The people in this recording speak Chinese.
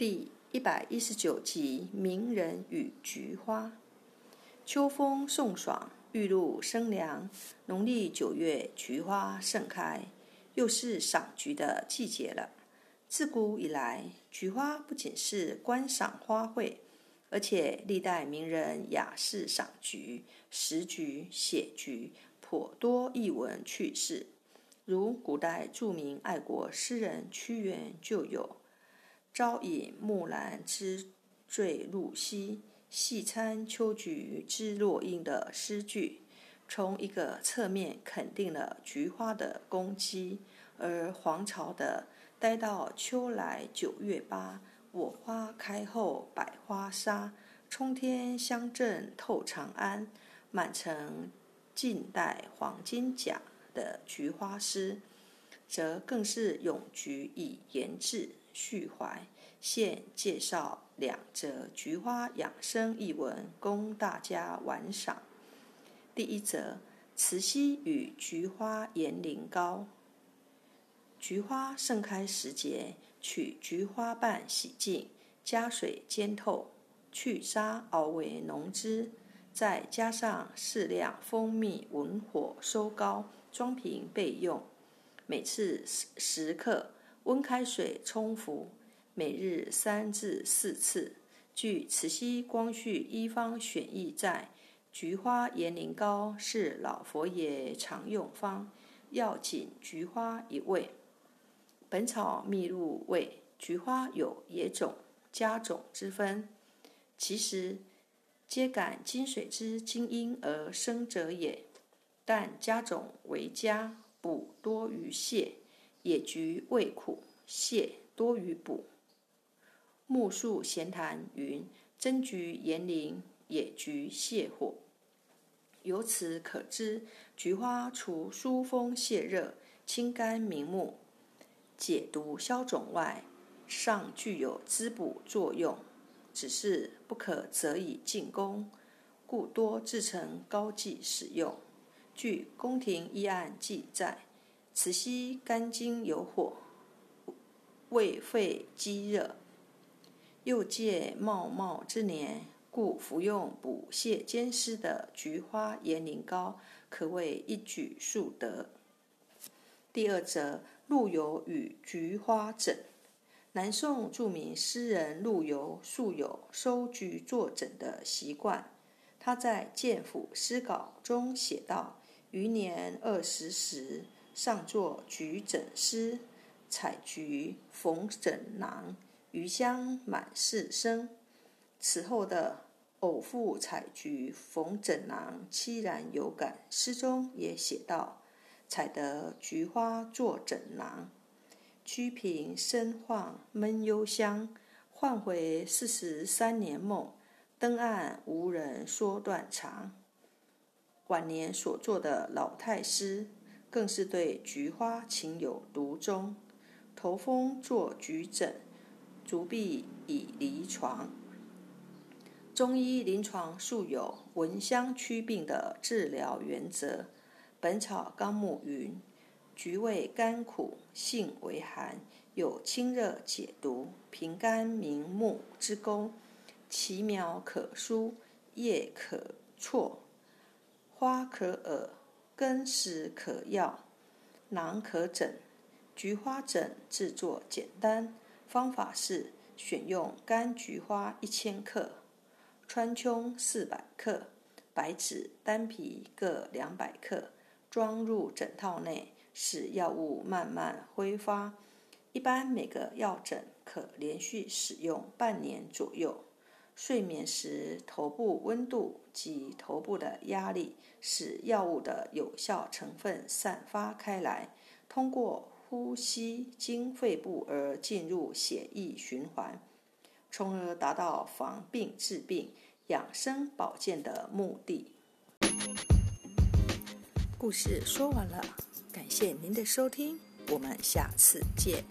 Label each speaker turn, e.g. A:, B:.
A: 第一百一十九集《名人与菊花》。秋风送爽，玉露生凉。农历九月，菊花盛开，又是赏菊的季节了。自古以来，菊花不仅是观赏花卉，而且历代名人雅士赏菊、识菊、写菊，颇多逸闻趣事。如古代著名爱国诗人屈原就有。朝饮木兰之坠露兮，夕餐秋菊之落英的诗句，从一个侧面肯定了菊花的功绩。而黄巢的“待到秋来九月八，我花开后百花杀，冲天香阵透长安”，满城尽带黄金甲的菊花诗，则更是咏菊以言志。续怀，现介绍两则菊花养生译文，供大家玩赏。第一则：慈溪与菊花延龄膏。菊花盛开时节，取菊花瓣洗净，加水煎透，去渣熬为浓汁，再加上适量蜂蜜，文火收膏，装瓶备用。每次十克。温开水冲服，每日三至四次。据慈禧光绪医方选译在，菊花延龄膏是老佛爷常用方，要紧菊花一味。本草秘录谓，菊花有野种、家种之分，其实皆感金水之精阴而生者也。但家种为家，补多于泻。野菊味苦，泻多于补。木树闲谈云：“真菊延龄，野菊泻火。”由此可知，菊花除疏风泻热、清肝明目、解毒消肿外，尚具有滋补作用。只是不可择以进宫，故多制成膏剂使用。据宫廷医案记载。慈禧肝经有火，胃肺积热，又借茂茂之年，故服用补泻兼施的菊花延龄膏，可谓一举数得。第二则，陆游与菊花枕。南宋著名诗人陆游素有收菊作枕的习惯，他在《剑府诗稿》中写道：“余年二十时。”上作菊枕诗，采菊缝枕囊，余香满室生。此后的偶复采菊缝枕囊，凄然有感。诗中也写道：采得菊花作枕囊，曲屏深晃闷幽香，唤回四十三年梦。登岸无人说断肠。晚年所作的老太诗。更是对菊花情有独钟。头风作菊枕，足痹以离床。中医临床素有闻香祛病的治疗原则，《本草纲目》云：菊味甘苦，性为寒，有清热解毒、平肝明目之功。其苗可疏，叶可错，花可耳。根实可药，囊可枕。菊花枕制作简单，方法是选用干菊花一千克，川芎四百克，白芷丹皮各两百克，装入枕套内，使药物慢慢挥发。一般每个药枕可连续使用半年左右。睡眠时，头部温度及头部的压力使药物的有效成分散发开来，通过呼吸经肺部而进入血液循环，从而达到防病治病、养生保健的目的。故事说完了，感谢您的收听，我们下次见。